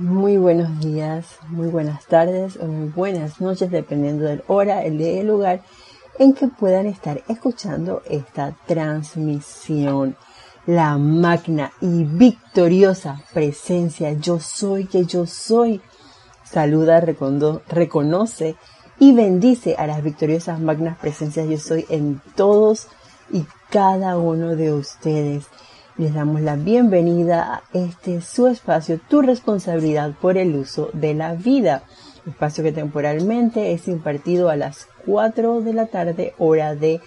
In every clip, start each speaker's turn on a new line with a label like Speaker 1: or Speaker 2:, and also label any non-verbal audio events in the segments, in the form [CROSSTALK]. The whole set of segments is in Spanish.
Speaker 1: Muy buenos días, muy buenas tardes o muy buenas noches, dependiendo del hora, el día y el lugar en que puedan estar escuchando esta transmisión. La magna y victoriosa presencia yo soy que yo soy. Saluda, reconoce y bendice a las victoriosas magnas presencias yo soy en todos y cada uno de ustedes. Les damos la bienvenida a este su espacio, tu responsabilidad por el uso de la vida. Espacio que temporalmente es impartido a las 4 de la tarde, hora de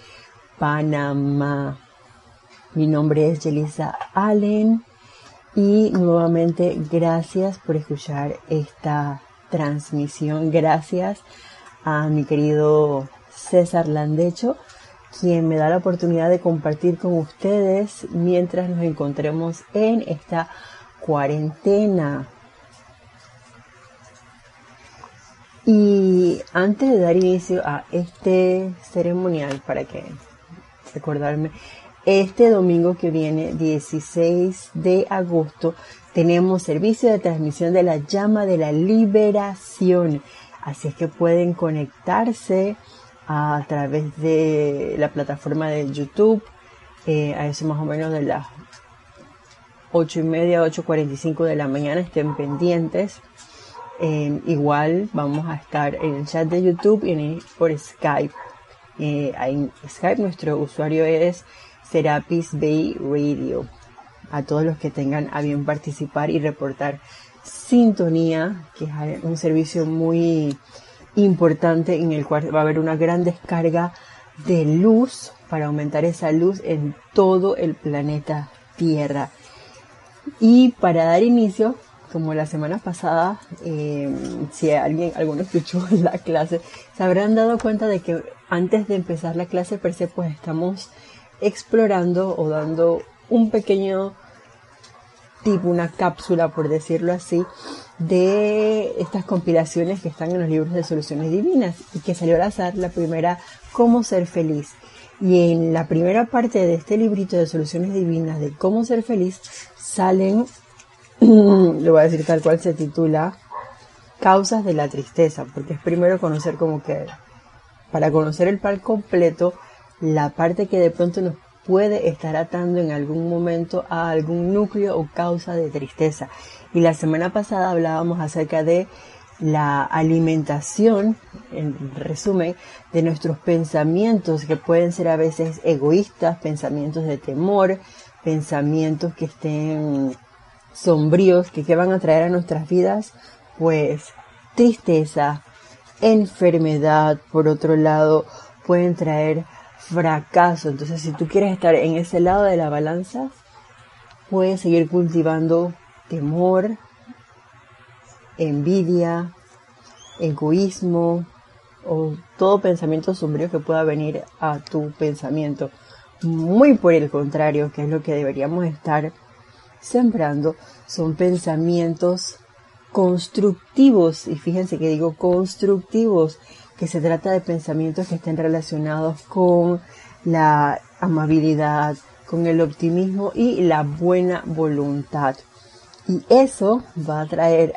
Speaker 1: Panamá. Mi nombre es Yelisa Allen y nuevamente gracias por escuchar esta transmisión. Gracias a mi querido César Landecho quien me da la oportunidad de compartir con ustedes mientras nos encontremos en esta cuarentena. Y antes de dar inicio a este ceremonial, para que recordarme, este domingo que viene, 16 de agosto, tenemos servicio de transmisión de la llama de la liberación. Así es que pueden conectarse a través de la plataforma de YouTube, eh, a eso más o menos de las 8 y media, 8.45 de la mañana, estén pendientes. Eh, igual vamos a estar en el chat de YouTube y por Skype. Eh, en Skype nuestro usuario es Serapis Bay Radio. A todos los que tengan a bien participar y reportar sintonía, que es un servicio muy importante en el cual va a haber una gran descarga de luz para aumentar esa luz en todo el planeta Tierra. Y para dar inicio, como la semana pasada, eh, si alguien, alguno escuchó [LAUGHS] la clase, se habrán dado cuenta de que antes de empezar la clase per se, pues estamos explorando o dando un pequeño tipo, una cápsula, por decirlo así, de estas compilaciones que están en los libros de soluciones divinas y que salió al azar la primera, Cómo ser feliz. Y en la primera parte de este librito de soluciones divinas de cómo ser feliz salen, [CLEARS THROAT] lo voy a decir tal cual se titula, causas de la tristeza, porque es primero conocer como que, para conocer el par completo, la parte que de pronto nos puede estar atando en algún momento a algún núcleo o causa de tristeza. Y la semana pasada hablábamos acerca de la alimentación, en resumen, de nuestros pensamientos que pueden ser a veces egoístas, pensamientos de temor, pensamientos que estén sombríos, que, van a traer a nuestras vidas, pues tristeza, enfermedad, por otro lado, pueden traer fracaso. Entonces, si tú quieres estar en ese lado de la balanza, puedes seguir cultivando temor, envidia, egoísmo o todo pensamiento sombrío que pueda venir a tu pensamiento. Muy por el contrario, que es lo que deberíamos estar sembrando, son pensamientos constructivos. Y fíjense que digo constructivos, que se trata de pensamientos que estén relacionados con la amabilidad, con el optimismo y la buena voluntad. Y eso va a traer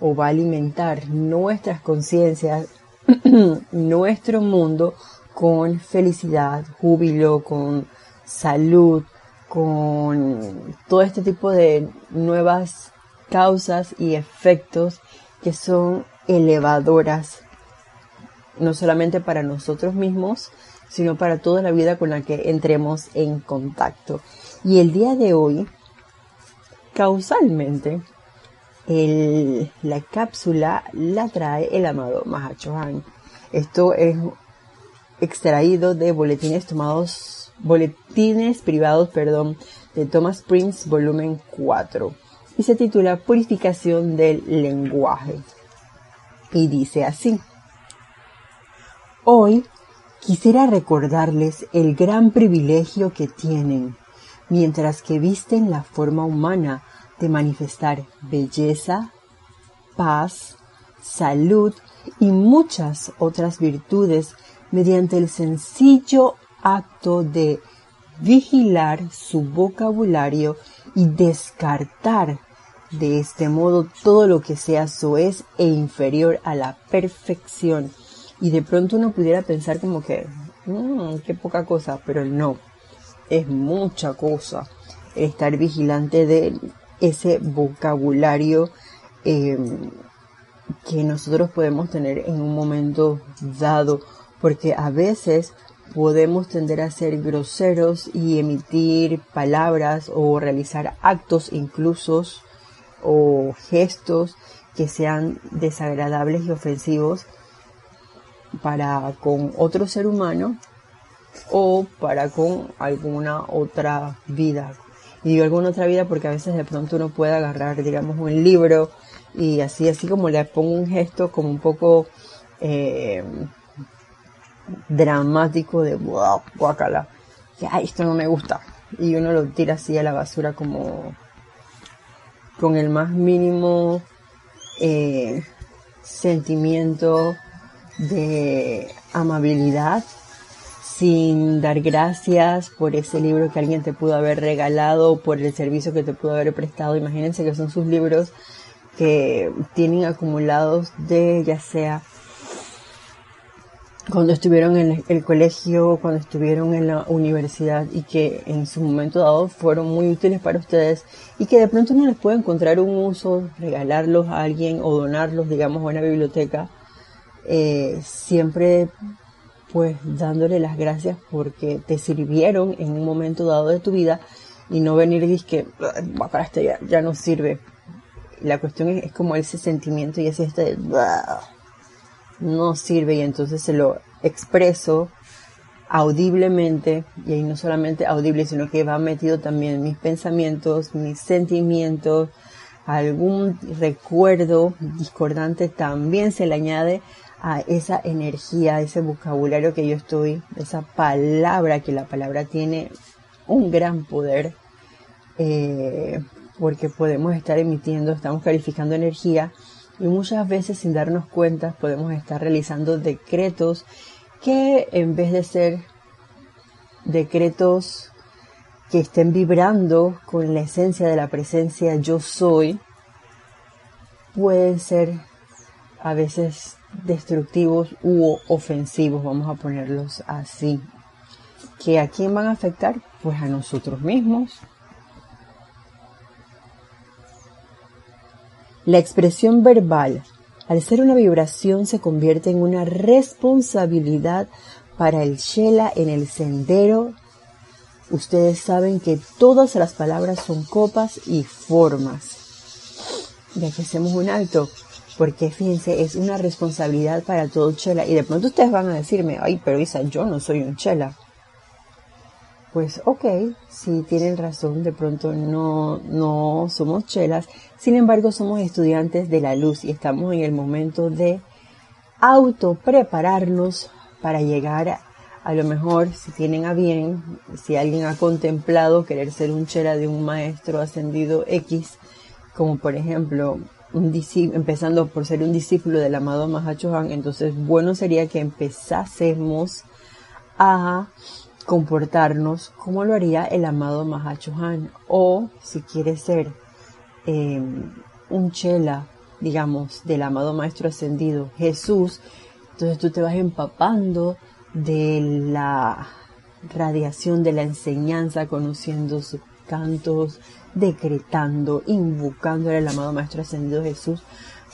Speaker 1: o va a alimentar nuestras conciencias, [CLEARS THROAT] nuestro mundo con felicidad, júbilo, con salud, con todo este tipo de nuevas causas y efectos que son elevadoras no solamente para nosotros mismos, sino para toda la vida con la que entremos en contacto. Y el día de hoy, causalmente, la cápsula la trae el amado Mahachohan. Esto es extraído de boletines tomados, boletines privados, perdón, de Thomas Prince, volumen 4. Y se titula Purificación del lenguaje. Y dice así. Hoy quisiera recordarles el gran privilegio que tienen, mientras que visten la forma humana de manifestar belleza, paz, salud y muchas otras virtudes mediante el sencillo acto de vigilar su vocabulario y descartar De este modo, todo lo que sea soez e inferior a la perfección. Y de pronto uno pudiera pensar como que, mmm, qué poca cosa, pero no, es mucha cosa estar vigilante de ese vocabulario em, que nosotros podemos tener en un momento dado, porque a veces podemos tender a ser groseros y emitir palabras o realizar actos incluso o gestos que sean desagradables y ofensivos para con otro ser humano o para con alguna otra vida. Y digo alguna otra vida porque a veces de pronto uno puede agarrar, digamos, un libro y así, así como le pongo un gesto como un poco eh, dramático de guacala, que ay, esto no me gusta. Y uno lo tira así a la basura como con el más mínimo eh, sentimiento de amabilidad, sin dar gracias por ese libro que alguien te pudo haber regalado, por el servicio que te pudo haber prestado. Imagínense que son sus libros que tienen acumulados de ya sea cuando estuvieron en el colegio, cuando estuvieron en la universidad y que en su momento dado fueron muy útiles para ustedes y que de pronto no les puede encontrar un uso, regalarlos a alguien o donarlos, digamos, a una biblioteca, eh, siempre pues dándole las gracias porque te sirvieron en un momento dado de tu vida y no venir y que para este ya, ya no sirve. La cuestión es, como ese sentimiento y ese este no sirve y entonces se lo expreso audiblemente y ahí no solamente audible sino que va metido también mis pensamientos, mis sentimientos, algún recuerdo discordante también se le añade a esa energía, ese vocabulario que yo estoy, esa palabra, que la palabra tiene un gran poder, eh, porque podemos estar emitiendo, estamos calificando energía y muchas veces sin darnos cuenta podemos estar realizando decretos que en vez de ser decretos que estén vibrando con la esencia de la presencia yo soy, pueden ser a veces destructivos u ofensivos, vamos a ponerlos así. ¿Que a quién van a afectar? Pues a nosotros mismos, La expresión verbal, al ser una vibración, se convierte en una responsabilidad para el Shela en el sendero. Ustedes saben que todas las palabras son copas y formas. Ya que hacemos un alto, porque fíjense, es una responsabilidad para todo Chela. Y de pronto ustedes van a decirme, ay, pero Isa, yo no soy un Chela pues ok, si tienen razón, de pronto no, no somos chelas, sin embargo somos estudiantes de la luz y estamos en el momento de auto prepararnos para llegar a, a lo mejor si tienen a bien, si alguien ha contemplado querer ser un chela de un maestro ascendido X, como por ejemplo un empezando por ser un discípulo del amado Mahacho Han, entonces bueno sería que empezásemos a comportarnos como lo haría el amado Mahacho Han. O si quieres ser em, un chela, digamos, del amado Maestro Ascendido Jesús, entonces tú te vas empapando de la radiación de la enseñanza, conociendo sus cantos, decretando, invocando al amado Maestro Ascendido Jesús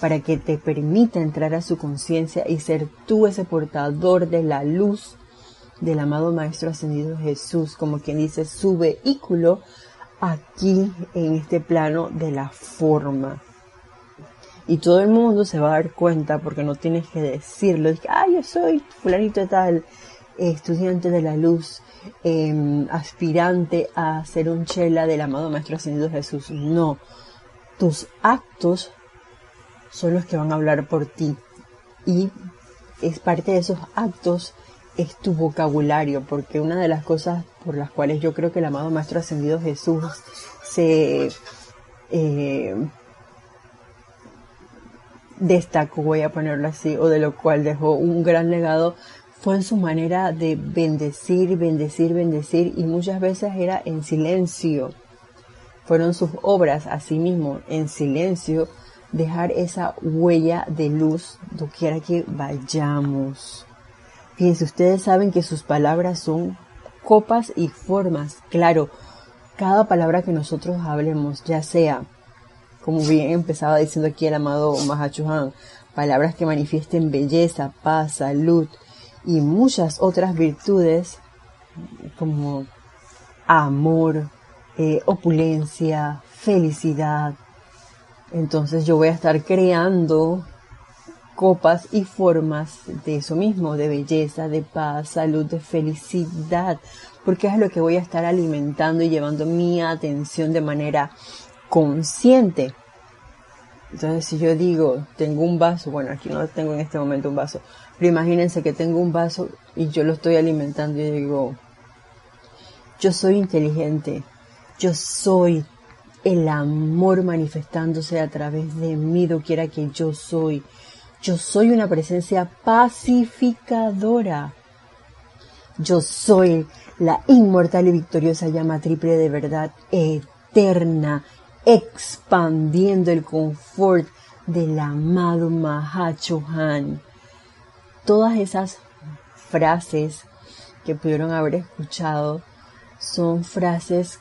Speaker 1: para que te permita entrar a su conciencia y ser tú ese portador de la luz del amado Maestro Ascendido Jesús, como quien dice, su vehículo aquí en este plano de la forma. Y todo el mundo se va a dar cuenta porque no tienes que decirlo. Dice, ah, yo soy fulanito tal, estudiante de la luz, em, aspirante a ser un chela del amado Maestro Ascendido Jesús. No, tus actos son los que van a hablar por ti. Y es parte de esos actos es tu vocabulario, porque una de las cosas por las cuales yo creo que el amado Maestro Ascendido Jesús se eh, destacó, voy a ponerlo así, o de lo cual dejó un gran legado, fue en su manera de bendecir, bendecir, bendecir, y muchas veces era en silencio. fueron sus obras asimismo en silencio, dejar esa huella de luz doquiera que vayamos. Fíjense, ustedes saben que sus palabras son copas y formas. Claro, cada palabra que nosotros hablemos, ya sea, como bien empezaba diciendo aquí el amado Mahachuhan, palabras que manifiesten belleza, paz, salud y muchas otras virtudes como amor, eh, opulencia, felicidad. Entonces yo voy a estar creando copas y formas de eso mismo, de belleza, de paz, salud, de felicidad, porque es lo que voy a estar alimentando y llevando mi atención de manera consciente. Entonces, si yo digo, tengo un vaso, bueno, aquí no tengo en este momento un vaso, pero imagínense que tengo un vaso y yo lo estoy alimentando y digo, yo soy inteligente, yo soy el amor manifestándose a través de mí, quiera que yo soy. Yo soy una presencia pacificadora. Yo soy la inmortal y victoriosa llama triple de verdad eterna, expandiendo el confort del amado Mahachohan. Todas esas frases que pudieron haber escuchado son frases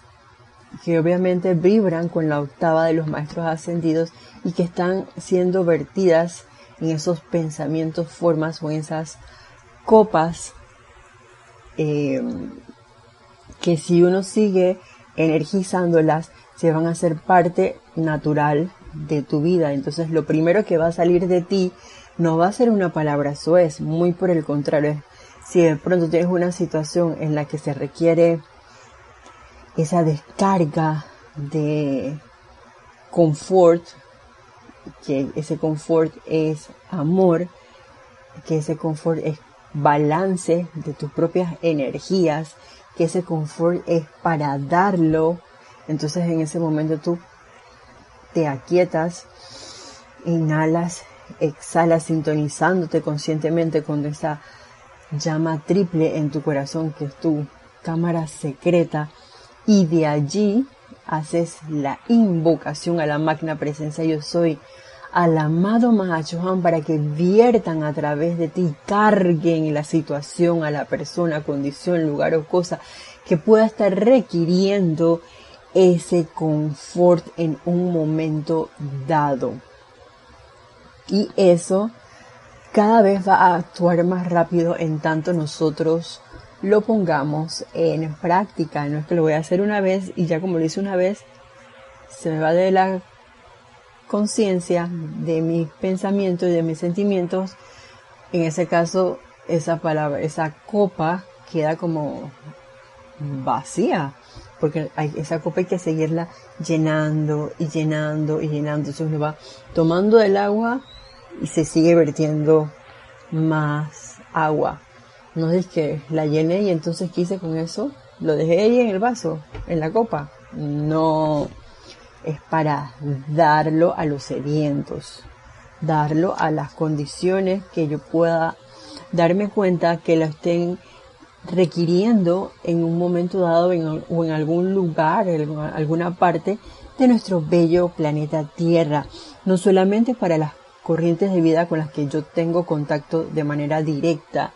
Speaker 1: que obviamente vibran con la octava de los maestros ascendidos y que están siendo vertidas en esos pensamientos, formas o en esas copas eh, que si uno sigue energizándolas, se van a ser parte natural de tu vida. Entonces lo primero que va a salir de ti no va a ser una palabra soez, muy por el contrario. Si de pronto tienes una situación en la que se requiere esa descarga de confort, que ese confort es amor, que ese confort es balance de tus propias energías, que ese confort es para darlo. Entonces en ese momento tú te aquietas, inhalas, exhalas sintonizándote conscientemente con esa llama triple en tu corazón que es tu cámara secreta y de allí haces la invocación a la magna presencia yo soy, al amado Mahachohan para que viertan a través de ti, carguen la situación a la persona, condición, lugar o cosa que pueda estar requiriendo ese confort en un momento dado. Y eso cada vez va a actuar más rápido en tanto nosotros lo pongamos en práctica. No es que lo voy a hacer una vez y ya como lo hice una vez, se me va de la conciencia, de mis pensamientos y de mis sentimientos. En ese caso, esa palabra, esa copa queda como vacía, porque hay, esa copa hay que seguirla llenando y llenando y llenando. Entonces uno va tomando el agua y se sigue vertiendo más agua. No es que la llené y entonces quise con eso, lo dejé ahí en el vaso, en la copa. No, es para darlo a los sedientos, darlo a las condiciones que yo pueda darme cuenta que lo estén requiriendo en un momento dado o en algún lugar, en alguna parte de nuestro bello planeta Tierra, no solamente para las corrientes de vida con las que yo tengo contacto de manera directa,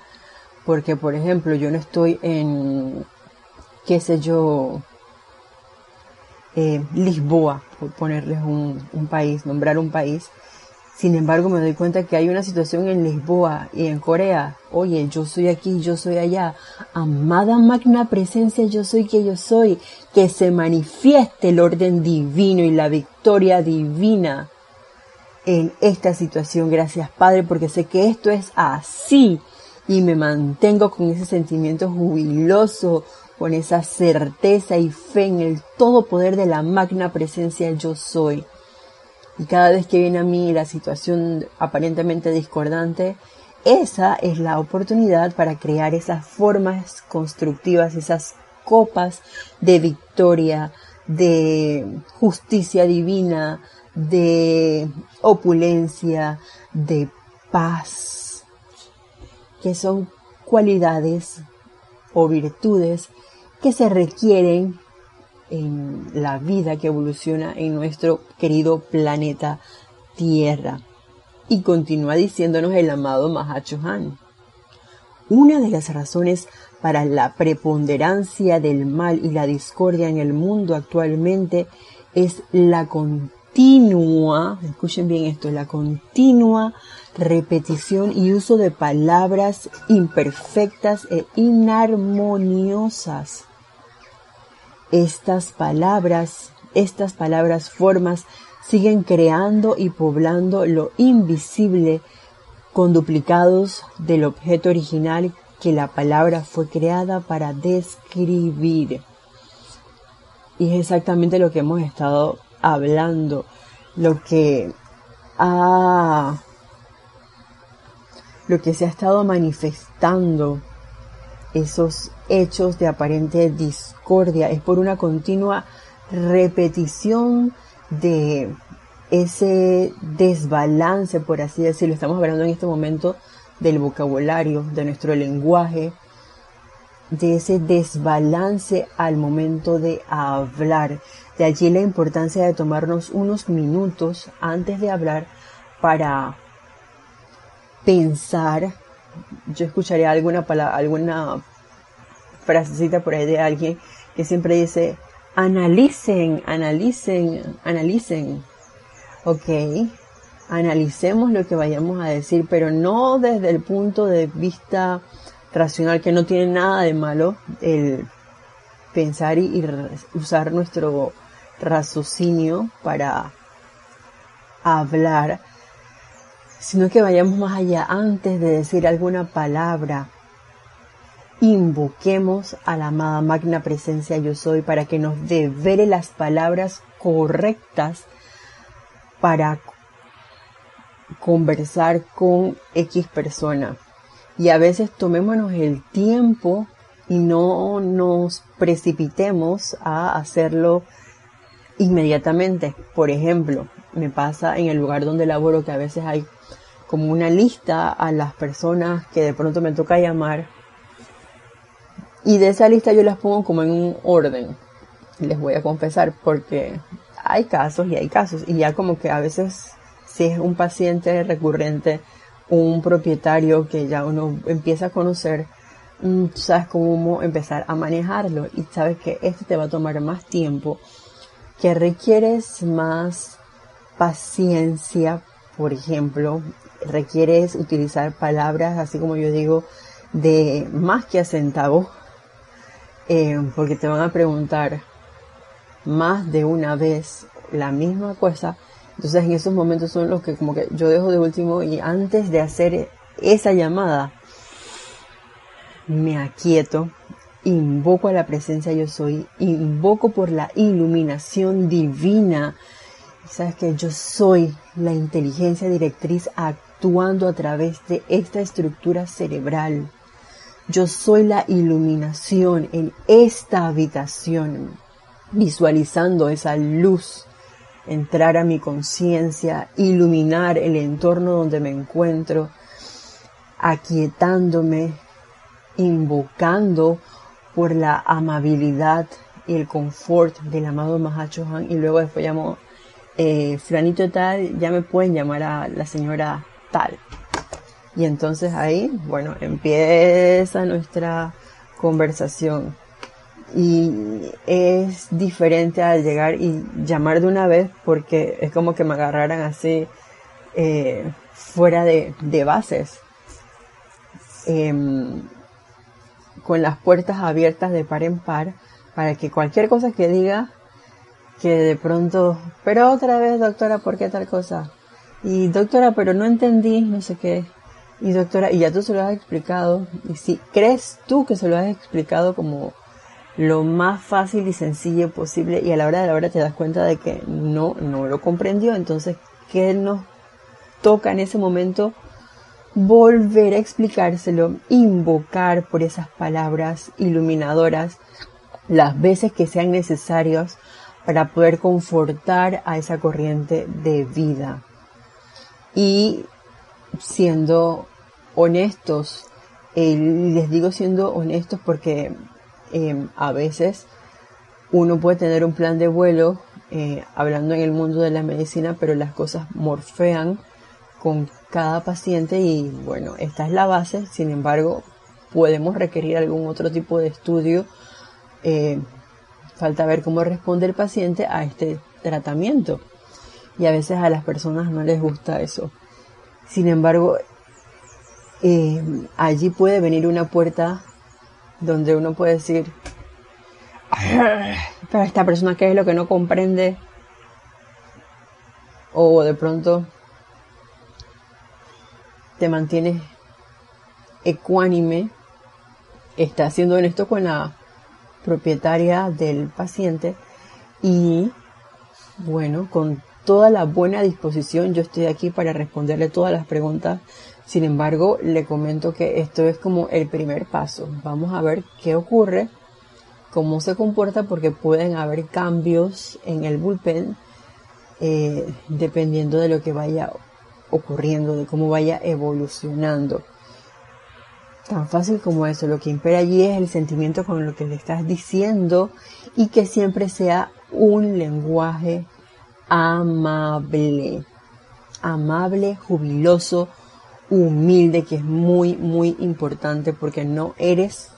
Speaker 1: porque, por ejemplo, yo no estoy en, qué sé yo, eh, Lisboa, por ponerles un, un país, nombrar un país. Sin embargo, me doy cuenta que hay una situación en Lisboa y en Corea. Oye, yo soy aquí, yo soy allá. Amada magna presencia, yo soy que yo soy. Que se manifieste el orden divino y la victoria divina en esta situación. Gracias, Padre, porque sé que esto es así y me mantengo con ese sentimiento jubiloso, con esa certeza y fe en el todo poder de la magna presencia yo soy. Y cada vez que viene a mí la situación aparentemente discordante, esa es la oportunidad para crear esas formas constructivas, esas copas de victoria, de justicia divina, de opulencia, de paz que son cualidades o virtudes que se requieren en la vida que evoluciona en nuestro querido planeta Tierra. Y continúa diciéndonos el amado Mahacho Han. Una de las razones para la preponderancia del mal y la discordia en el mundo actualmente es la continua, escuchen bien esto, la continua repetición y uso de palabras imperfectas e inarmoniosas. Estas palabras, estas palabras formas siguen creando y poblando lo invisible con duplicados del objeto original que la palabra fue creada para describir. Y es exactamente lo que hemos estado hablando, lo que ha, lo que se ha estado manifestando, esos hechos de aparente es por una continua repetición de ese desbalance, por así decirlo. Estamos hablando en este momento del vocabulario, de nuestro lenguaje, de ese desbalance al momento de hablar. De allí la importancia de tomarnos unos minutos antes de hablar para pensar. Yo escucharía alguna alguna frasecita por ahí de alguien que siempre dice, analicen, analicen, analicen. Ok, analicemos lo que vayamos a decir, pero no desde el punto de vista racional, que no tiene nada de malo el pensar y, usar nuestro raciocinio para hablar, sino que vayamos más allá antes de decir alguna palabra. Invoquemos a la amada magna presencia yo soy para que nos devele las palabras correctas para conversar con X persona. Y a veces tomémonos el tiempo y no nos precipitemos a hacerlo inmediatamente. Por ejemplo, me pasa en el lugar donde laboro que a veces hay como una lista a las personas que de pronto me toca llamar y de esa lista yo las pongo como en un orden. Les voy a confesar porque hay casos y hay casos y ya como que a veces si es un paciente recurrente un propietario que ya uno empieza a conocer, mm, sabes cómo empezar a manejarlo y sabes que este te va a tomar más tiempo, que requieres más paciencia, por ejemplo, requieres utilizar palabras, así como yo digo, de más que a centavo, eh, porque te van a preguntar más de una vez la misma cosa entonces en esos momentos son los que como que yo dejo de último y antes de hacer esa llamada, me aquieto, invoco a la presencia yo soy, invoco por la iluminación divina. Sabes que yo soy la inteligencia directriz actuando a través de esta estructura cerebral. Yo soy la iluminación en esta habitación, visualizando esa luz entrar a mi conciencia, iluminar el entorno donde me encuentro, aquietándome, invocando por la amabilidad y el confort del amado Mahachohan y luego después llamo eh, Flanito tal, ya me pueden llamar a la señora tal. Y entonces ahí, bueno, empieza nuestra conversación. Y es diferente al llegar y llamar de una vez porque es como que me agarraran así eh, fuera de, bases. Em, con las puertas abiertas de par en par para que cualquier cosa que diga que de pronto pero otra vez doctora ¿por qué tal cosa? y doctora pero no entendí no sé qué y doctora y ya tú se lo has explicado y si crees tú que se lo has explicado como lo más fácil y sencillo posible y a la hora de la hora te das cuenta de que no, no lo comprendió. Entonces, ¿qué nos toca en ese momento? Volver a explicárselo, invocar por esas palabras iluminadoras las veces que sean necesarios para poder confortar a esa corriente de vida. Y siendo honestos, les digo siendo honestos porque Em, a veces uno puede tener un plan de vuelo eh, hablando en el mundo de la medicina, pero las cosas morfean con cada paciente y bueno, esta es la base, sin embargo, podemos requerir algún otro tipo de estudio. Eh, falta ver cómo responde el paciente a este tratamiento. Y a veces a las personas no les gusta eso. Sin embargo, eh, allí puede venir una puerta donde uno puede decir, [LAUGHS] pero esta persona qué es lo que no comprende. O de pronto te mantienes ecuánime, está siendo honesto con la propietaria del paciente y bueno, con toda la buena disposición yo estoy aquí para responderle todas las preguntas. Sin embargo, le comento que esto es como el primer paso. Vamos a ver qué ocurre, cómo se comporta, porque pueden haber cambios en el bullpen eh, dependiendo de lo que vaya ocurriendo, de cómo vaya evolucionando. Tan fácil como eso, lo que impera allí es el sentimiento con lo que le estás diciendo y que siempre sea un lenguaje amable, amable, jubiloso, humilde, que es muy, muy importante porque no eres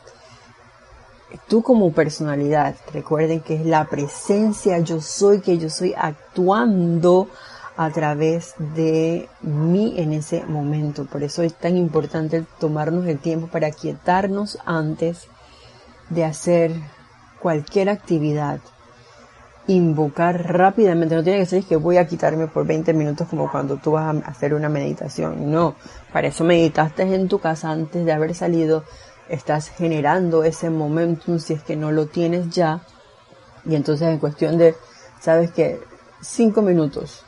Speaker 1: tú como personalidad. Recuerden que es la presencia yo soy, que yo soy actuando a través de mí en ese momento. Por eso es tan importante tomarnos el tiempo para quietarnos antes de hacer cualquier actividad. Invocar rápidamente, no tiene que ser que voy a quitarme por 20 minutos como cuando tú vas a hacer una meditación. No, para eso meditaste en tu casa antes de haber salido. Estás generando ese momentum si es que no lo tienes ya. Y entonces en cuestión de, sabes que 5 minutos,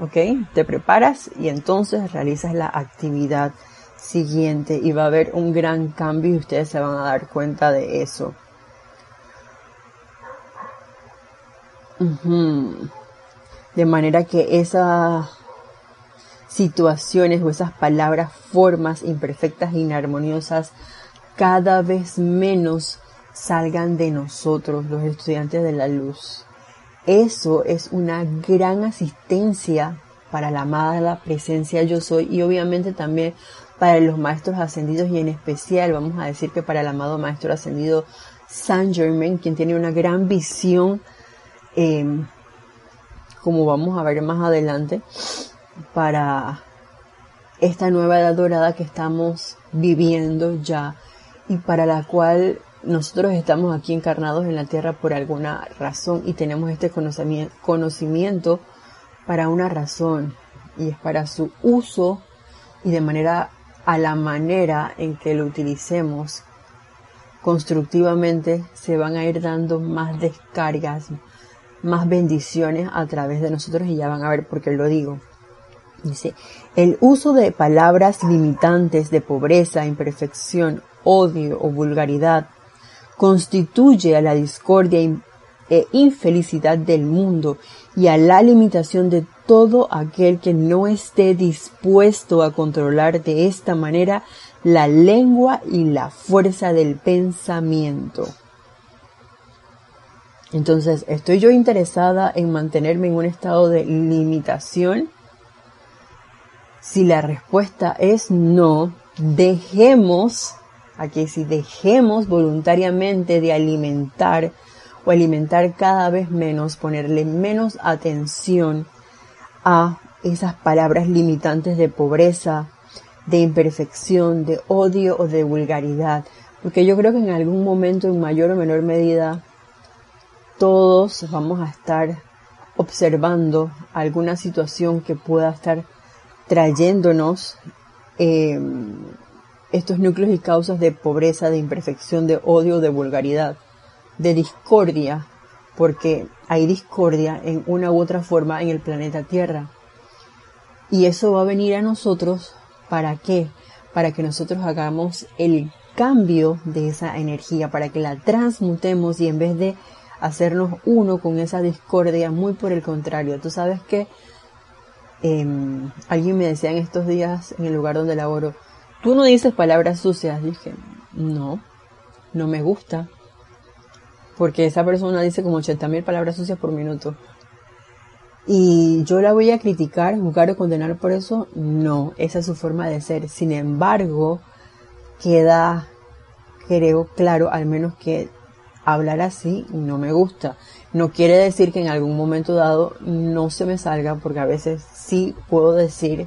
Speaker 1: ¿ok? Te preparas y entonces realizas la actividad siguiente y va a haber un gran cambio y ustedes se van a dar cuenta de eso. De manera que esas situaciones o esas palabras, formas imperfectas e inarmoniosas cada vez menos salgan de nosotros, los estudiantes de la luz. Eso es una gran asistencia para la amada presencia yo soy y obviamente también para los maestros ascendidos y en especial vamos a decir que para el amado maestro ascendido Saint Germain, quien tiene una gran visión, em, como vamos a ver más adelante, para esta nueva edad dorada que estamos viviendo ya y para la cual nosotros estamos aquí encarnados en la tierra por alguna razón y tenemos este conocimiento para una razón y es para su uso y de manera a la manera en que lo utilicemos constructivamente se van a ir dando más descargas, más bendiciones a través de nosotros y ya van a ver por qué lo digo. Dice, el uso de palabras limitantes de pobreza, imperfección, odio o vulgaridad constituye a la discordia e infelicidad del mundo y a la limitación de todo aquel que no esté dispuesto a controlar de esta manera la lengua y la fuerza del pensamiento. Entonces, ¿estoy yo interesada en mantenerme en un estado de limitación? Si la respuesta es no, dejemos Aquí si dejemos voluntariamente de alimentar o alimentar cada vez menos, ponerle menos atención a esas palabras limitantes de pobreza, de imperfección, de odio o de vulgaridad. Porque yo creo que en algún momento, en mayor o menor medida, todos vamos a estar observando alguna situación que pueda estar trayéndonos eh, estos núcleos y causas de pobreza, de imperfección, de odio, de vulgaridad, de discordia, porque hay discordia en una u otra forma en el planeta Tierra. Y eso va a venir a nosotros, ¿para qué? Para que nosotros hagamos el cambio de esa energía, para que la transmutemos y en vez de hacernos uno con esa discordia, muy por el contrario, tú sabes que em, alguien me decía en estos días en el lugar donde laboro, Tú no dices palabras sucias. Dije, no, no me gusta. porque esa persona dice como 80 mil palabras sucias por minuto. Y yo la voy a criticar, juzgar o condenar por eso. No, esa es su forma de ser. Sin embargo, queda, creo, claro, al menos que hablar así no me gusta. No quiere decir que en algún momento dado no se me salga, porque a veces sí puedo decir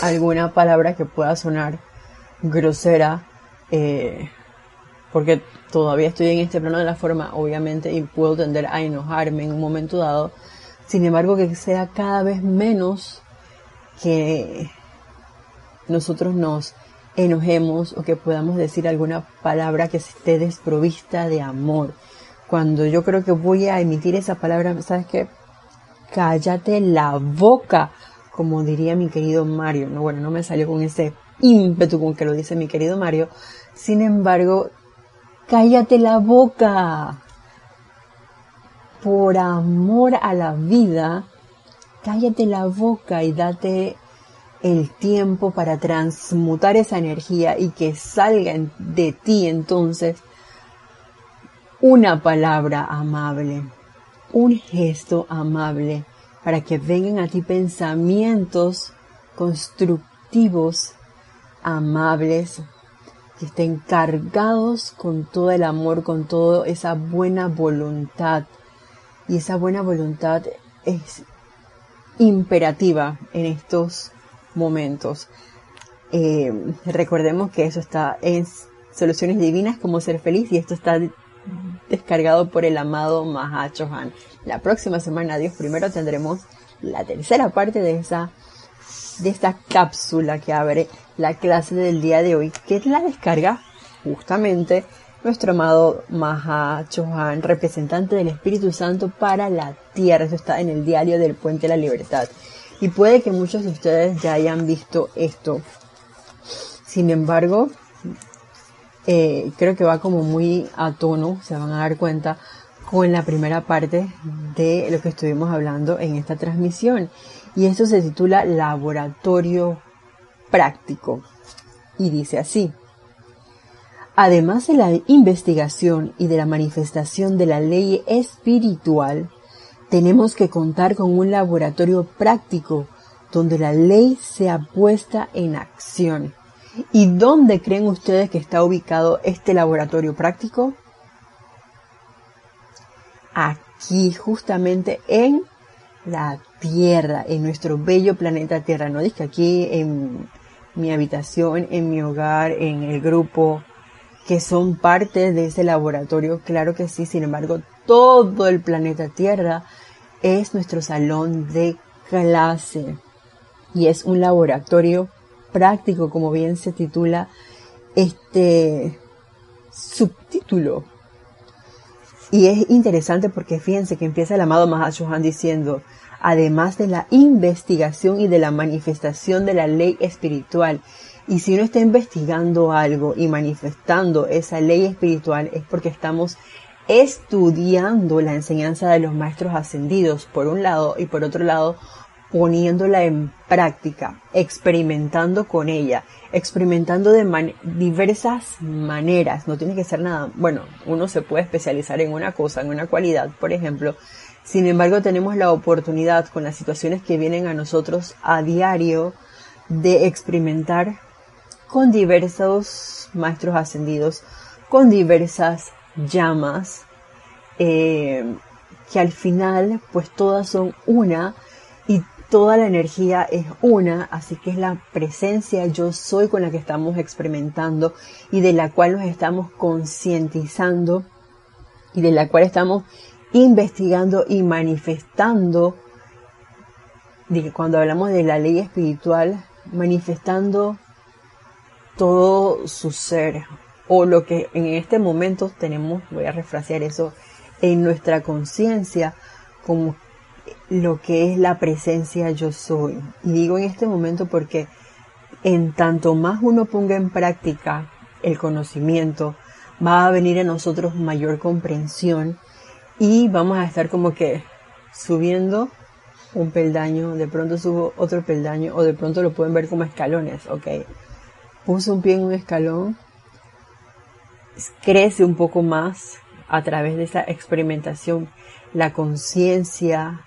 Speaker 1: alguna palabra que pueda sonar grosera, eh, porque todavía estoy en este plano de la forma, obviamente, y puedo tender a enojarme en un momento dado. Sin embargo, que sea cada vez menos que nosotros nos enojemos o que podamos decir alguna palabra que esté desprovista de amor. Cuando yo creo que voy a emitir esa palabra, ¿sabes qué? Cállate la boca, como diría mi querido Mario. No, bueno, no me salió con ese ímpetu con que lo dice mi querido Mario. Sin embargo, cállate la boca. Por amor a la vida, cállate la boca y date el tiempo para transmutar esa energía y que salga de ti entonces una palabra amable, un gesto amable, para que vengan a ti pensamientos constructivos, amables, que estén cargados con todo el amor, con toda esa buena voluntad. Y esa buena voluntad es imperativa en estos momentos. Eh, recordemos que eso está en Soluciones Divinas, como ser feliz, y esto está descargado por el amado Mahacho Han. La próxima semana, Dios primero, tendremos la tercera parte de esa de esta cápsula que abre la clase del día de hoy, que la descarga justamente nuestro amado Maha Chohan, representante del Espíritu Santo para la tierra. Eso está en el diario del Puente de la Libertad. Y puede que muchos de ustedes ya hayan visto esto. Sin embargo, eh, creo que va como muy a tono, se van a dar cuenta, con la primera parte de lo que estuvimos hablando en esta transmisión. Y esto se titula Laboratorio Práctico. Y dice así. Además de la investigación y de la manifestación de la ley espiritual, tenemos que contar con un laboratorio práctico donde la ley sea puesta en acción. ¿Y dónde creen ustedes que está ubicado este laboratorio práctico? Aquí, justamente en la Tierra, en nuestro bello planeta Tierra. No que aquí en mi habitación, en mi hogar, en el grupo, que son parte de ese laboratorio, claro que sí, sin embargo, todo el planeta Tierra es nuestro salón de clase y es un laboratorio práctico, como bien se titula este subtítulo. Y es interesante porque fíjense que empieza el amado Mahashohan diciendo, además de la investigación y de la manifestación de la ley espiritual y si uno está investigando algo y manifestando esa ley espiritual es porque estamos estudiando la enseñanza de los maestros ascendidos, por un lado, y por otro lado, poniéndola en práctica, experimentando con ella, experimentando de diversas maneras. No tiene que ser nada, bueno, uno se puede especializar en una cosa, en una cualidad, por ejemplo. Sin embargo, tenemos la oportunidad con las situaciones que vienen a nosotros a diario de experimentar con diversos maestros ascendidos, con diversas llamas, eh, que al final pues todas son una y toda la energía es una, así que es la presencia yo soy con la que estamos experimentando y de la cual nos estamos concientizando y de la cual estamos investigando y manifestando, cuando hablamos de la ley espiritual, manifestando todo su ser o lo que en este momento tenemos, voy a refrasear eso, en nuestra conciencia como lo que es la presencia yo soy. Y digo en este momento porque en tanto más uno ponga en práctica el conocimiento, va a venir a nosotros mayor comprensión y vamos a estar como que subiendo un peldaño, de pronto subo otro peldaño o de pronto lo pueden ver como escalones, ¿ok? Puse un pie en un escalón, crece un poco más a través de esa experimentación la conciencia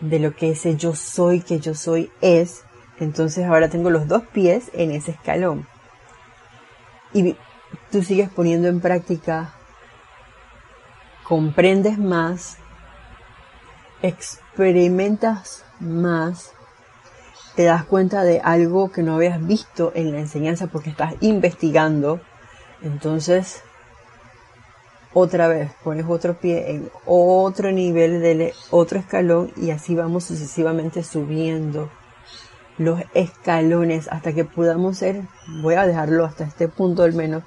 Speaker 1: de lo que ese yo soy, que yo soy es, entonces ahora tengo los dos pies en ese escalón. Y tú sigues poniendo en práctica, comprendes más, experimentas más, te das cuenta de algo que no habías visto en la enseñanza porque estás investigando, entonces otra vez pones otro pie en otro nivel de otro escalón y así vamos sucesivamente subiendo los escalones hasta que podamos ser, voy a dejarlo hasta este punto al menos,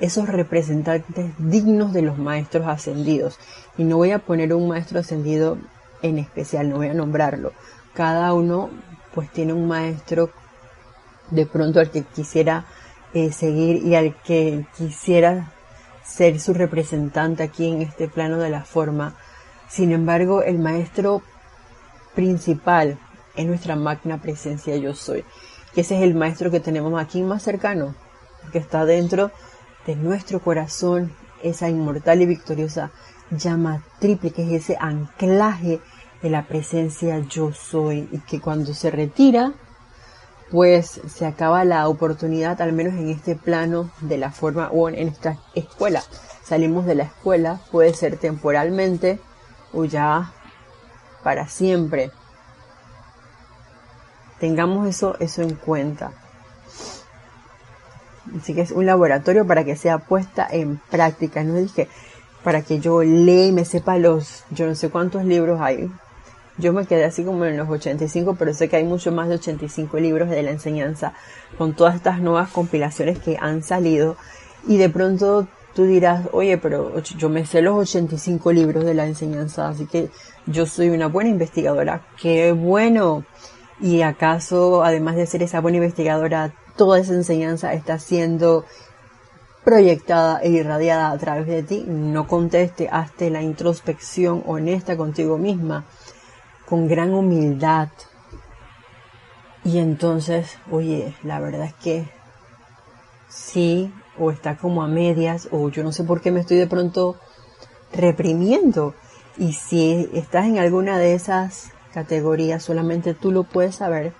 Speaker 1: esos representantes dignos de los maestros ascendidos. Y no voy a poner un maestro ascendido en especial, no voy a nombrarlo. Cada uno pues tiene un maestro de pronto al que quisiera eh, seguir y al que quisiera ser su representante aquí en este plano de la forma. Sin embargo, el maestro principal es nuestra magna presencia yo soy. Que ese es el maestro que tenemos aquí más cercano, que está dentro de nuestro corazón, esa inmortal y victoriosa llama triple, que es ese anclaje de la presencia yo soy y que cuando se retira, pues se acaba la oportunidad, al menos en este plano de la forma o en esta escuela. Salimos de la escuela, puede ser temporalmente o ya para siempre. Tengamos eso, eso en cuenta. Así que es un laboratorio para que sea puesta en práctica. No dije para que yo lea y me sepa los, yo no sé cuántos libros hay, yo me quedé así como en los 85, pero sé que hay mucho más de 85 libros de la enseñanza con todas estas nuevas compilaciones que han salido. Y de pronto tú dirás, oye, pero yo me sé los 85 libros de la enseñanza, así que yo soy una buena investigadora. ¡Qué bueno! ¿Y acaso, además de ser esa buena investigadora, toda esa enseñanza está siendo proyectada e irradiada a través de ti? No conteste, hazte la introspección honesta contigo misma con gran humildad. Y entonces, oye, la verdad es que sí, o está como a medias, o yo no sé por qué me estoy de pronto reprimiendo. Y si estás en alguna de esas categorías, solamente tú lo puedes saber.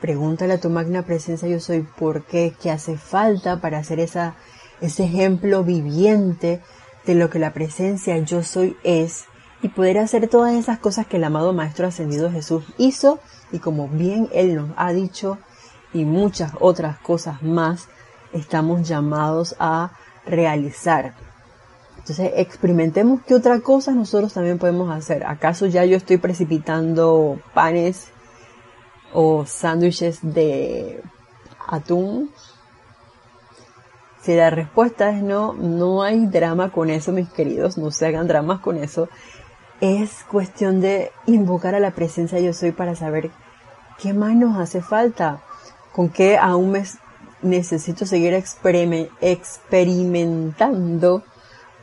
Speaker 1: Pregúntale a tu magna presencia yo soy por qué, qué hace falta para hacer esa, ese ejemplo viviente de lo que la presencia yo soy es y poder hacer todas esas cosas que el amado Maestro Ascendido Jesús hizo y como bien Él nos ha dicho y muchas otras cosas más estamos llamados a realizar. Entonces experimentemos qué otra cosa nosotros también podemos hacer. ¿Acaso ya yo estoy precipitando panes o sándwiches de atún? Si la respuesta es no, no hay drama con eso, mis queridos, no se hagan dramas con eso es cuestión de invocar a la presencia yo soy para saber qué más nos hace falta, con qué aún me necesito seguir experimentando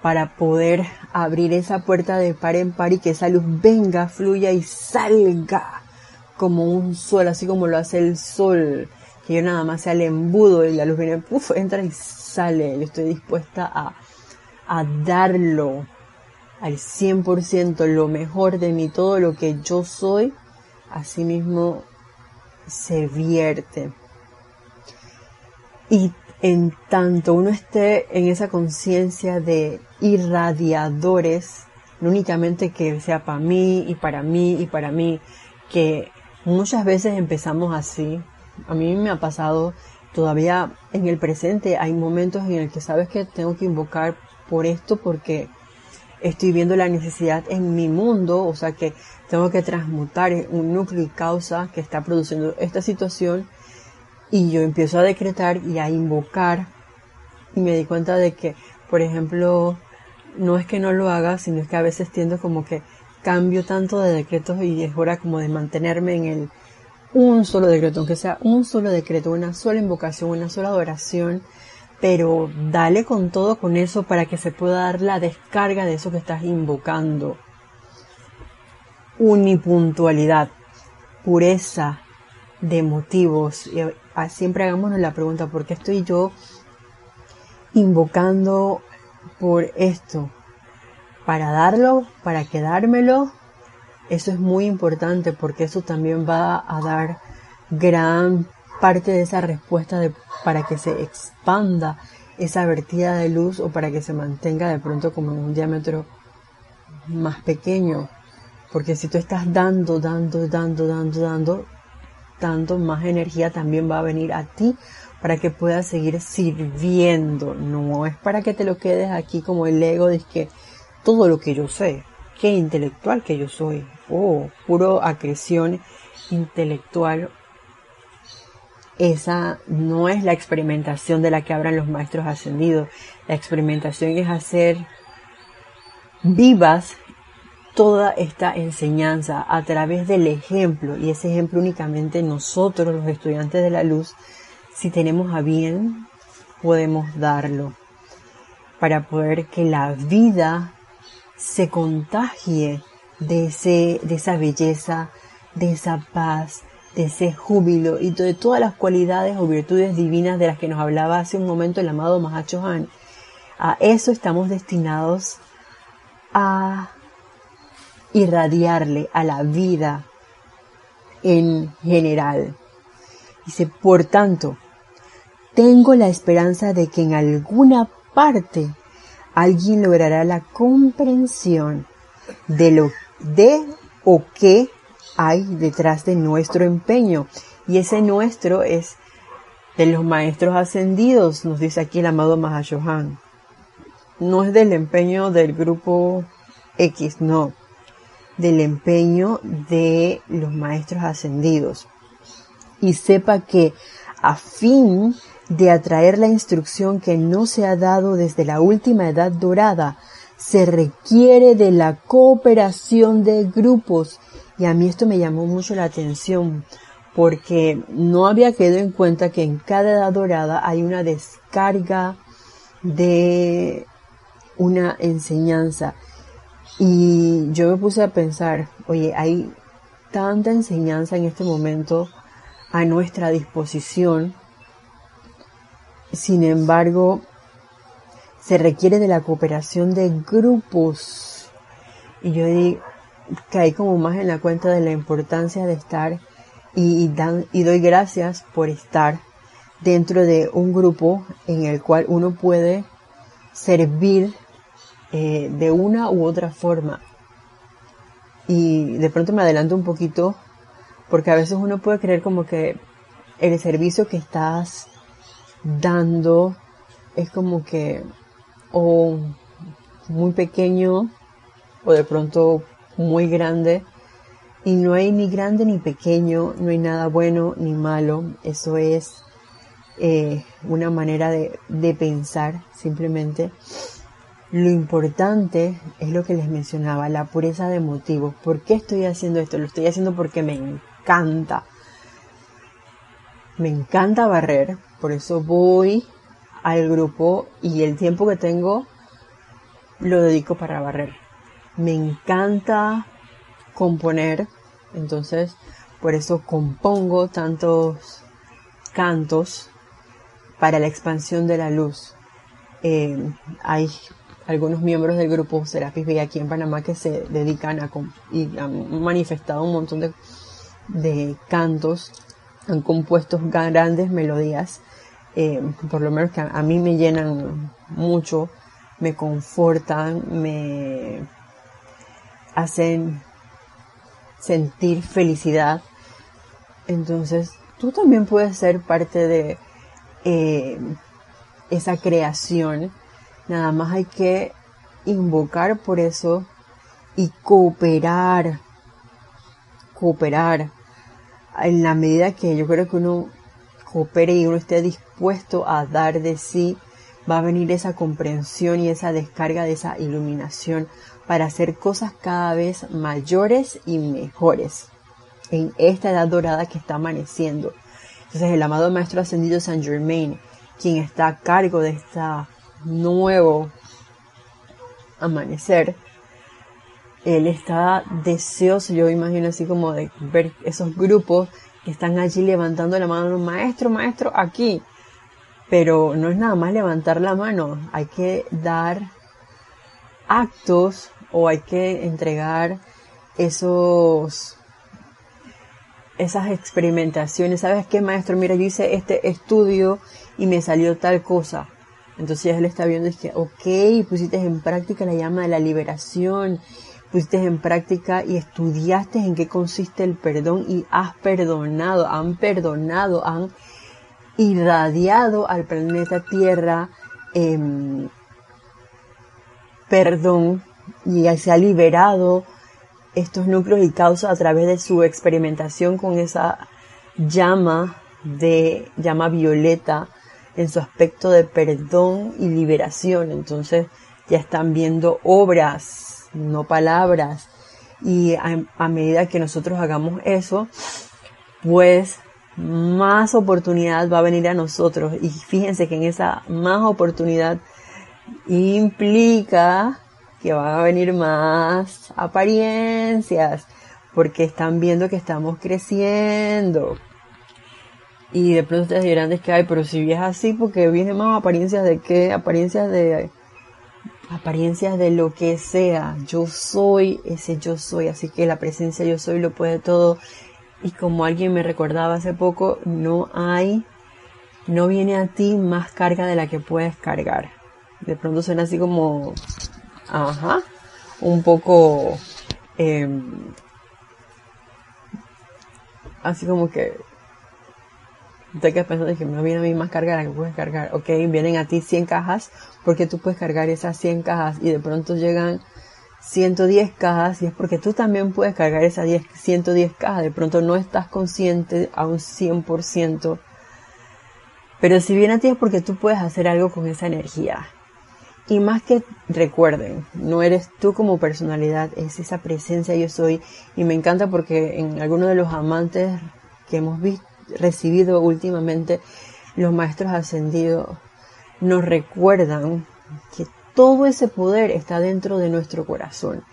Speaker 1: para poder abrir esa puerta de par en par y que esa luz venga, fluya y salga como un sol, así como lo hace el sol, que yo nada más sea el embudo y la luz viene, puff, entra y sale. Yo estoy dispuesta a, a darlo al 100% lo mejor de mí, todo lo que yo soy, mismo se vierte. Y en tanto uno esté en esa conciencia de irradiadores, no únicamente que sea para mí y para mí y para mí, que muchas veces empezamos así. A mí me ha pasado todavía en el presente, hay momentos en el que sabes que tengo que invocar por esto porque estoy viendo la necesidad en mi mundo, o sea que tengo que transmutar un núcleo y causa que está produciendo esta situación. Y yo empiezo a decretar y a invocar. Y me di cuenta de que, por ejemplo, no es que no lo haga, sino es que a veces tiendo como que cambio tanto de decretos y es hora como de mantenerme en el un solo decreto, aunque sea un solo decreto, una sola invocación, una sola adoración pero dale con todo con eso para que se pueda dar la descarga de eso que estás invocando. Unipuntualidad, pureza de motivos. Siempre hagámonos la pregunta, ¿por qué estoy yo invocando por esto, para darlo, para quedármelo, eso es muy importante porque eso también va a dar gran parte de esa respuesta de, para que se expanda esa vertida de luz o para que se mantenga de pronto como en un diámetro más pequeño. Porque si tú estás dando, dando, dando, dando, dando, tanto más energía también va a venir a ti para que puedas seguir sirviendo. No es para que te lo quedes aquí como el ego de que todo lo que yo sé, qué intelectual que yo soy, oh, puro acreción intelectual. Esa no es la experimentación de la que hablan los maestros ascendidos. La experimentación es hacer vivas toda esta enseñanza a través del ejemplo y ese ejemplo únicamente nosotros los estudiantes de la luz si tenemos a bien podemos darlo para poder que la vida se contagie de, ese, de esa belleza, de esa paz, de ese júbilo y de todas las cualidades o virtudes divinas de las que nos hablaba hace un momento el amado Mahacho Han. A eso estamos destinados a irradiarle a la vida en general. Dice, por tanto, tengo la esperanza de que en alguna parte alguien logrará la comprensión de lo de o qué hay detrás de nuestro empeño. Y ese nuestro es de los maestros ascendidos, nos dice aquí el amado Mahashohan. No es del empeño del grupo X, no del empeño de los maestros ascendidos. Y sepa que a fin de atraer la instrucción que no se ha dado desde la última edad dorada, se requiere de la cooperación de grupos. Y a mí esto me llamó mucho la atención porque no había quedado en cuenta que en cada edad dorada hay una descarga de una enseñanza y yo me puse a pensar, oye, hay tanta enseñanza en este momento a nuestra disposición. Sin embargo, se requiere de la cooperación de grupos. Y yo caí como más en la cuenta de la importancia de estar y, dan, y doy gracias por estar dentro de un grupo en el cual uno puede servir eh, de una u otra forma. Y de pronto me adelanto un poquito porque a veces uno puede creer como que el servicio que estás dando es como que o muy pequeño o de pronto muy grande y no hay ni grande ni pequeño, no hay nada bueno ni malo, eso es eh, una manera de, de pensar simplemente. Lo importante es lo que les mencionaba, la pureza de motivos. ¿Por qué estoy haciendo esto? Lo estoy haciendo porque me encanta. Me encanta barrer, por eso voy al grupo y el tiempo que tengo lo dedico para barrer. Me encanta componer, entonces por eso compongo tantos cantos para la expansión de la luz. Eh, hay algunos miembros del grupo Serapis Bay aquí en Panamá que se dedican a y han manifestado un montón de, de cantos, han compuesto grandes melodías, eh, por lo menos que a, mí me llenan mucho, me confortan, me hacen sentir felicidad. Entonces, tú también puedes ser parte de eh, esa creación Nada más hay que invocar por eso y cooperar. Cooperar. En la medida que yo creo que uno coopere y uno esté dispuesto a dar de sí, va a venir esa comprensión y esa descarga de esa iluminación para hacer cosas cada vez mayores y mejores en esta edad dorada que está amaneciendo. Entonces el amado Maestro Ascendido San Germain, quien está a cargo de esta nuevo amanecer, él está deseoso, yo imagino así como de ver esos grupos que están allí levantando la mano, maestro, maestro, aquí. Pero no es nada más levantar la mano, hay que dar actos o hay que entregar esos esas experimentaciones. ¿Sabes qué, maestro? Mira, yo hice este estudio y me salió tal cosa. Entonces él está viendo es que, ok, pusiste en práctica la llama de la liberación, pusiste en práctica y estudiaste en qué consiste el perdón y has perdonado, han perdonado, han irradiado al planeta Tierra em, perdón y se ha liberado estos núcleos y causas a través de su experimentación con esa llama de llama violeta en su aspecto de perdón y liberación. Entonces ya están viendo obras, no palabras. Y a, medida que nosotros hagamos eso, pues más oportunidad va a venir a nosotros. Y fíjense que en esa más oportunidad implica que van a venir más apariencias, porque están viendo que estamos creciendo. Y de pronto ustedes dirán, es que, ay, pero si es así, porque vienen más apariencias de qué? Apariencias de, apariencias de lo que sea. Yo soy ese yo soy, así que la presencia yo soy lo puede todo. Y como alguien me recordaba hace poco, no hay, no viene a ti más carga de la que puedes cargar. De pronto suena así como Ajá. Un poco... Em, así como que... Te quedas pensando que no viene a mí más carga la que puedes cargar. Ok, vienen a ti 100 cajas porque tú puedes cargar esas 100 cajas y de pronto llegan 110 cajas y es porque tú también puedes cargar esas 10, 110 cajas. De pronto no estás consciente a un 100%. Pero si viene a ti es porque tú puedes hacer algo con esa energía. Y más que recuerden, no eres tú como personalidad, es esa presencia yo soy. Y me encanta porque en algunos de los amantes que hemos visto, recibido últimamente, los maestros ascendidos nos recuerdan que todo ese poder está dentro de nuestro corazón.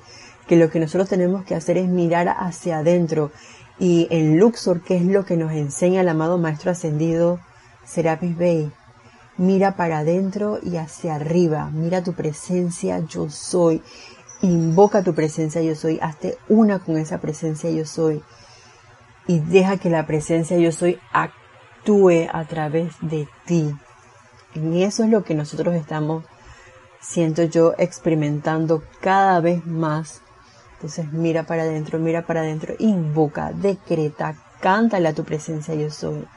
Speaker 1: Que lo que nosotros tenemos que hacer es mirar hacia adentro. Y en Luxor, que es lo que nos enseña el amado maestro ascendido Serapis Bey, Mira para adentro y hacia arriba. Mira tu presencia, yo soy. Invoca tu presencia, yo soy. Hazte una con esa presencia, yo soy. Y deja que la presencia, yo soy, actúe a través de ti. Y eso es lo que nosotros estamos, siento yo, experimentando cada vez más. Entonces mira para adentro, mira para adentro, invoca, decreta, cántale a tu presencia, yo soy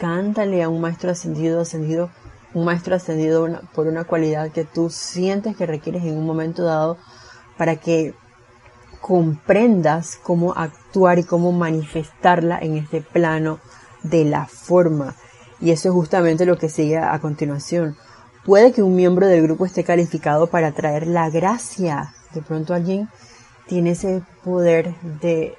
Speaker 1: cántale a un maestro ascendido, ascendido, un maestro ascendido por una cualidad que tú sientes que requieres en un momento dado para que comprendas cómo actuar y cómo manifestarla en este plano de la forma. Y eso es justamente lo que sigue a continuación. Puede que un miembro del grupo esté calificado para traer la gracia. De pronto alguien tiene ese poder de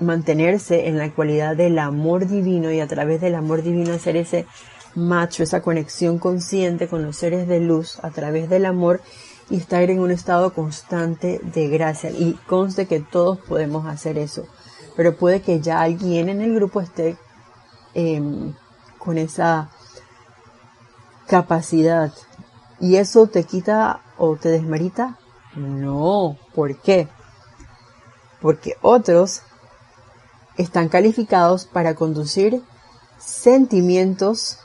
Speaker 1: mantenerse en la cualidad del amor divino y a través del amor divino hacer ese macho, esa conexión consciente con los seres de luz a través del amor y estar en un estado constante de gracia. Y conste que todos podemos hacer eso, pero puede que ya alguien en el grupo esté em, con esa capacidad. ¿Y eso te quita o te desmerita? No, ¿por qué? Porque otros están calificados para conducir sentimientos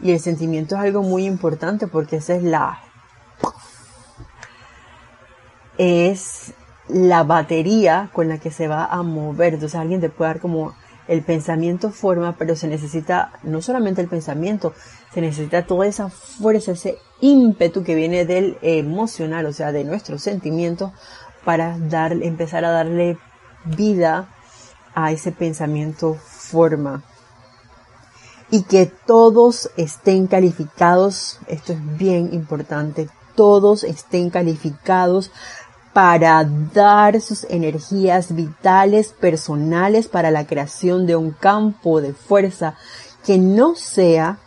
Speaker 1: y el sentimiento es algo muy importante porque esa es la es la batería con la que se va a mover. Entonces alguien te puede dar como el pensamiento forma, pero se necesita no solamente el pensamiento, se necesita toda esa fuerza, ese ímpetu que viene del emocional, o sea, de nuestros sentimientos, para dar, empezar a darle vida a ese pensamiento forma. Y que todos estén calificados, esto es bien importante, todos estén calificados para dar sus energías vitales personales para la creación de un campo de fuerza que no sea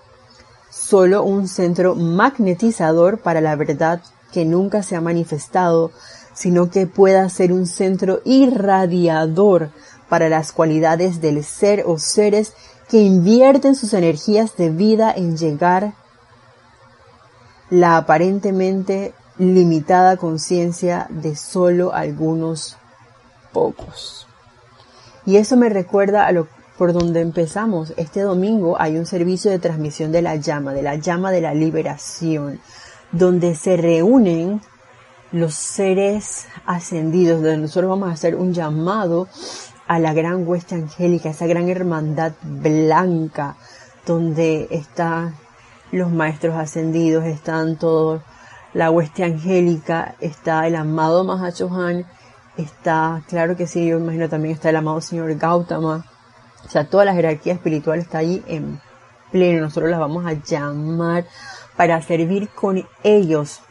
Speaker 1: solo un centro magnetizador para la verdad que nunca se ha manifestado, sino que pueda ser un centro irradiador para las cualidades del ser o seres que invierten sus energías de vida en llegar la aparentemente limitada conciencia de solo algunos pocos. Y eso me recuerda a lo por donde empezamos. Este domingo hay un servicio de transmisión de la llama, de la llama de la liberación, donde se reúnen los seres ascendidos, donde nosotros vamos a hacer un llamado a la gran hueste angélica, esa gran hermandad blanca, donde están los maestros ascendidos, están todos, la hueste angélica, está el amado Mahachohan, está, claro que sí, yo imagino también está el amado señor Gautama, o sea, toda la jerarquía espiritual está allí en pleno, nosotros las vamos a llamar para servir con ellos,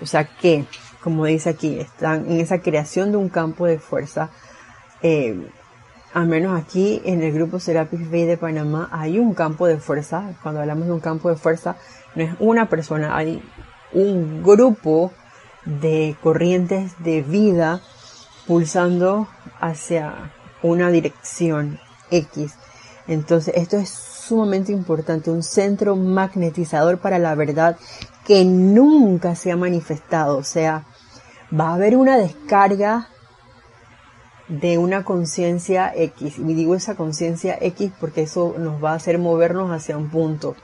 Speaker 1: o sea que, como dice aquí, están en esa creación de un campo de fuerza, eh, al menos aquí en el grupo Serapis Bay de Panamá hay un campo de fuerza. Cuando hablamos de un campo de fuerza, no es una persona, hay un grupo de corrientes de vida pulsando hacia una dirección X. Entonces, esto es sumamente importante, un centro magnetizador para la verdad que nunca se ha manifestado. O sea, va a haber una descarga de una conciencia X. Y digo esa conciencia X porque eso nos va a hacer movernos hacia un punto.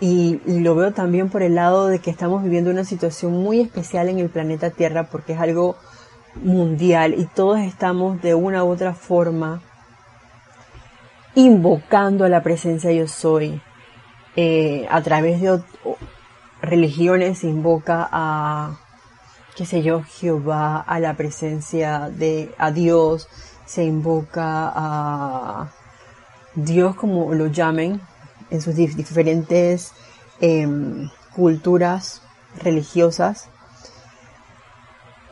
Speaker 1: Y, lo veo también por el lado de que estamos viviendo una situación muy especial en el planeta Tierra porque es algo mundial y todos estamos de una u otra forma invocando a la presencia yo soy. Eh, a través de religiones invoca a qué sé yo, Jehová, a la presencia de, a Dios, se invoca a Dios como lo llamen en sus diferentes em, culturas religiosas.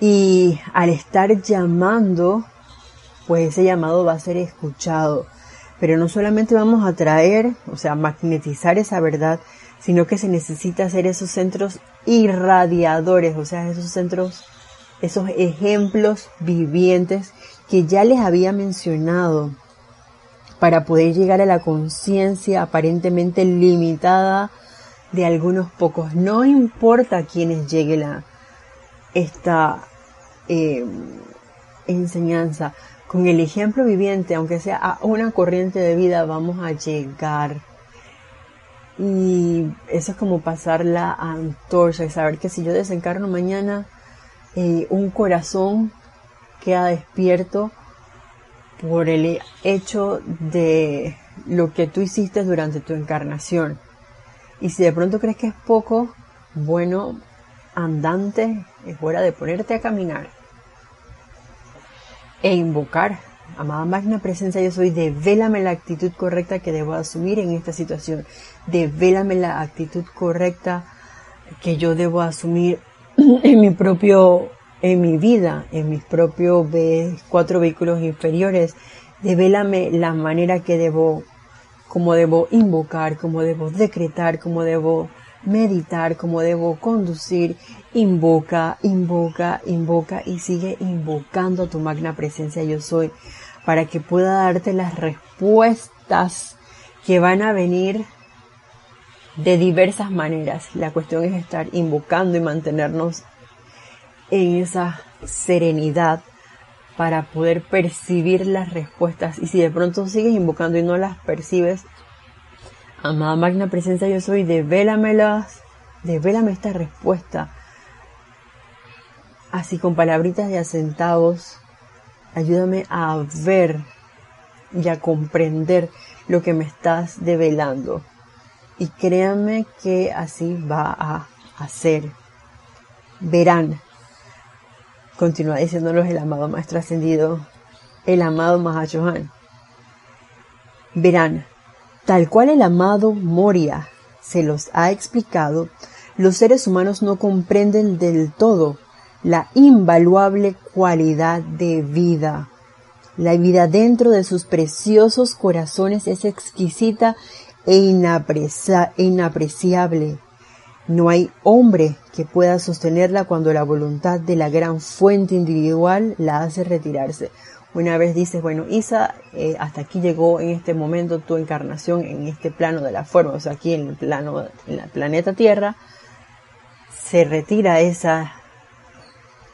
Speaker 1: Y al estar llamando, pues ese llamado va a ser escuchado. Pero no solamente vamos a traer, o sea, magnetizar esa verdad, sino que se necesita hacer esos centros irradiadores, o sea, esos centros, esos ejemplos vivientes que ya les había mencionado para poder llegar a la conciencia aparentemente limitada de algunos pocos. No importa a quienes llegue la, esta eh, enseñanza, con el ejemplo viviente, aunque sea a una corriente de vida, vamos a llegar y eso es como pasar la antorcha y saber que si yo desencarno mañana, eh, un corazón queda despierto por el hecho de lo que tú hiciste durante tu encarnación. Y si de pronto crees que es poco, bueno, andante, es hora de ponerte a caminar e invocar Amada magna presencia, yo soy, devélame la actitud correcta que debo asumir en esta situación. Devélame la actitud correcta que yo debo asumir [CLEARS THROAT] en mi propio, en mi vida, en mis propios cuatro vehículos inferiores. Devélame la manera que debo, como debo invocar, como debo decretar, como debo meditar, como debo conducir. Invoca, invoca, invoca y sigue invocando tu magna presencia yo soy para que pueda darte las respuestas que van a venir de diversas maneras. La cuestión es estar invocando y mantenernos en esa serenidad para poder percibir las respuestas. Y si de pronto sigues invocando y no las percibes, amada magna presencia yo soy, devélamelas, devélame esta respuesta. Así con palabritas de asentados Ayúdame a ver y a comprender lo que me estás develando. Y créanme que así va a hacer. Verán, continúa diciéndolos el amado Maestro Ascendido, el amado Mahachohan. Verán, tal cual el amado Moria se los ha explicado, los seres humanos no comprenden del todo la invaluable cualidad de vida. La vida dentro de sus preciosos corazones es exquisita e inapreciable. No hay hombre que pueda sostenerla cuando la voluntad de la gran fuente individual la hace retirarse. Una vez dices, bueno, Isa, eh, hasta aquí llegó en este momento tu encarnación en este plano de la forma, o sea, aquí en el plano, en el planeta Tierra, se retira esa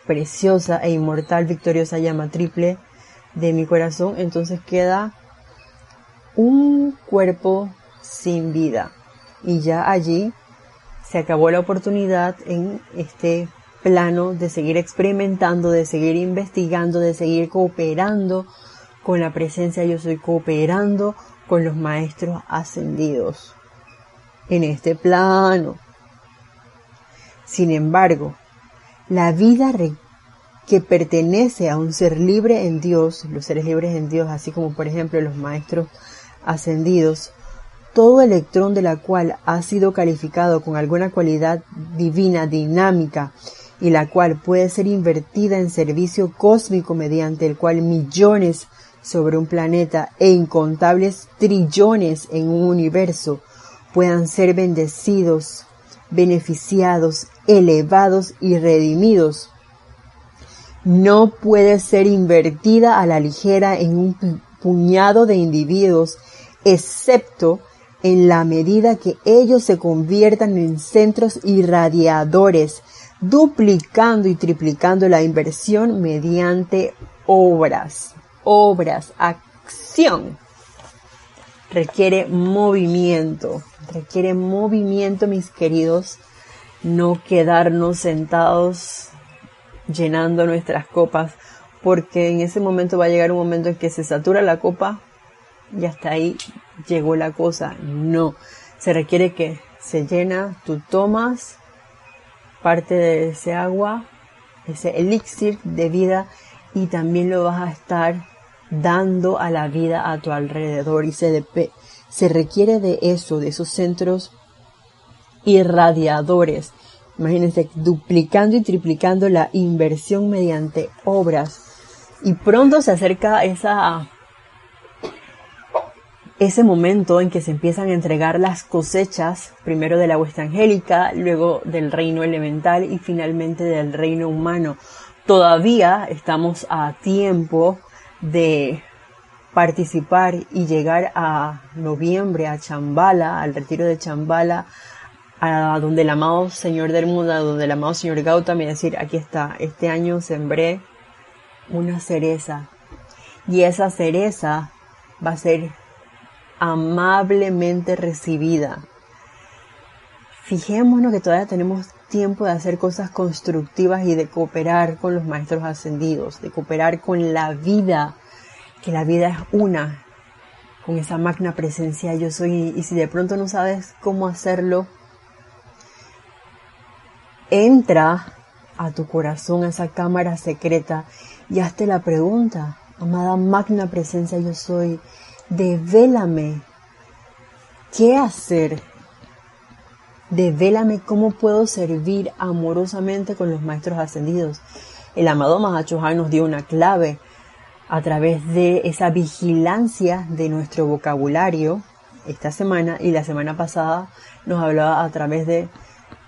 Speaker 1: preciosa e inmortal victoriosa llama triple de mi corazón, entonces queda un cuerpo sin vida. Y ya allí se acabó la oportunidad en este plano de seguir experimentando, de seguir investigando, de seguir cooperando con la presencia yo soy cooperando con los maestros ascendidos en este plano. Sin embargo, la vida que pertenece a un ser libre en Dios, los seres libres en Dios, así como por ejemplo los maestros ascendidos, todo electrón de la cual ha sido calificado con alguna cualidad divina, dinámica, y la cual puede ser invertida en servicio cósmico mediante el cual millones sobre un planeta e incontables trillones en un universo puedan ser bendecidos, beneficiados, elevados y redimidos. No puede ser invertida a la ligera en un puñado de individuos, excepto en la medida que ellos se conviertan en centros irradiadores, duplicando y triplicando la inversión mediante obras obras, acción. Requiere movimiento, requiere movimiento, mis queridos, no quedarnos sentados llenando nuestras copas, porque en ese momento va a llegar un momento en que se satura la copa y hasta ahí llegó la cosa. No, se requiere que se llena, tú tomas parte de ese agua, ese elixir de vida y también lo vas a estar dando a la vida a tu alrededor y se, se requiere de eso, de esos centros irradiadores. Imagínense, duplicando y triplicando la inversión mediante obras. Y pronto se acerca esa, ese momento en que se empiezan a entregar las cosechas, primero de la huesta angélica, luego del reino elemental y finalmente del reino humano. Todavía estamos a tiempo de participar y llegar a noviembre a Chambala, al retiro de Chambala, a donde el amado Señor del mundo, a donde el amado Señor Gautami, decir, aquí está, este año sembré una cereza y esa cereza va a ser amablemente recibida. Fijémonos que todavía tenemos tiempo de hacer cosas constructivas y de cooperar con los maestros ascendidos, de cooperar con la vida, que la vida es una, con esa magna presencia yo soy. Y si de pronto no sabes cómo hacerlo, entra a tu corazón, a esa cámara secreta y hazte la pregunta, amada magna presencia yo soy, devélame qué hacer Devélame cómo puedo servir amorosamente con los maestros ascendidos. El amado Mahachohan nos dio una clave a través de esa vigilancia de nuestro vocabulario esta semana y la semana pasada nos hablaba a través de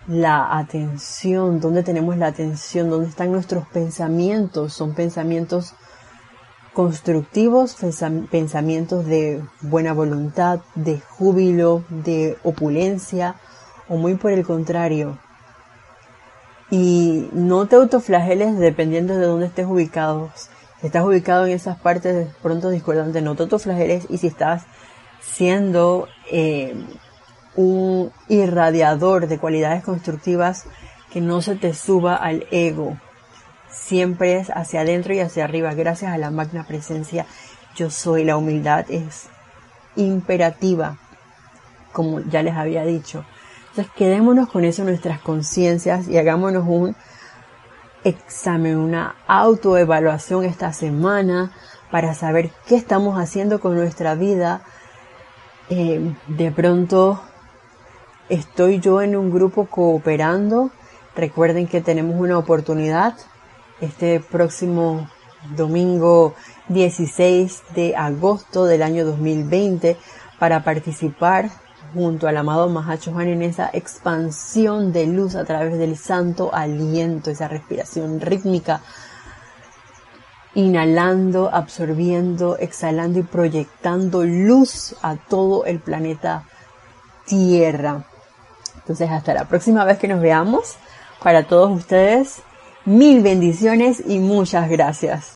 Speaker 1: la atención, dónde tenemos la atención, dónde están nuestros pensamientos, son pensamientos constructivos, pensamientos de buena voluntad, de júbilo, de opulencia, o muy por el contrario. Y no te autoflageles dependiendo de dónde estés ubicado. Si estás ubicado en esas partes pronto discordantes, no te autoflageles y si estás siendo eh, un irradiador de cualidades constructivas, que no se te suba al ego. Siempre es hacia adentro y hacia arriba. Gracias a la magna presencia, yo soy. La humildad es imperativa, como ya les había dicho. Entonces quedémonos con eso en nuestras conciencias y hagámonos un examen, una autoevaluación esta semana para saber qué estamos haciendo con nuestra vida. Eh, de pronto estoy yo en un grupo cooperando. Recuerden que tenemos una oportunidad este próximo domingo 16 de agosto del año 2020 para participar junto al amado Mahachohan en esa expansión de luz a través del santo aliento, esa respiración rítmica, inhalando, absorbiendo, exhalando y proyectando luz a todo el planeta Tierra. Entonces, hasta la próxima vez que nos veamos, para todos ustedes. Mil bendiciones y muchas gracias.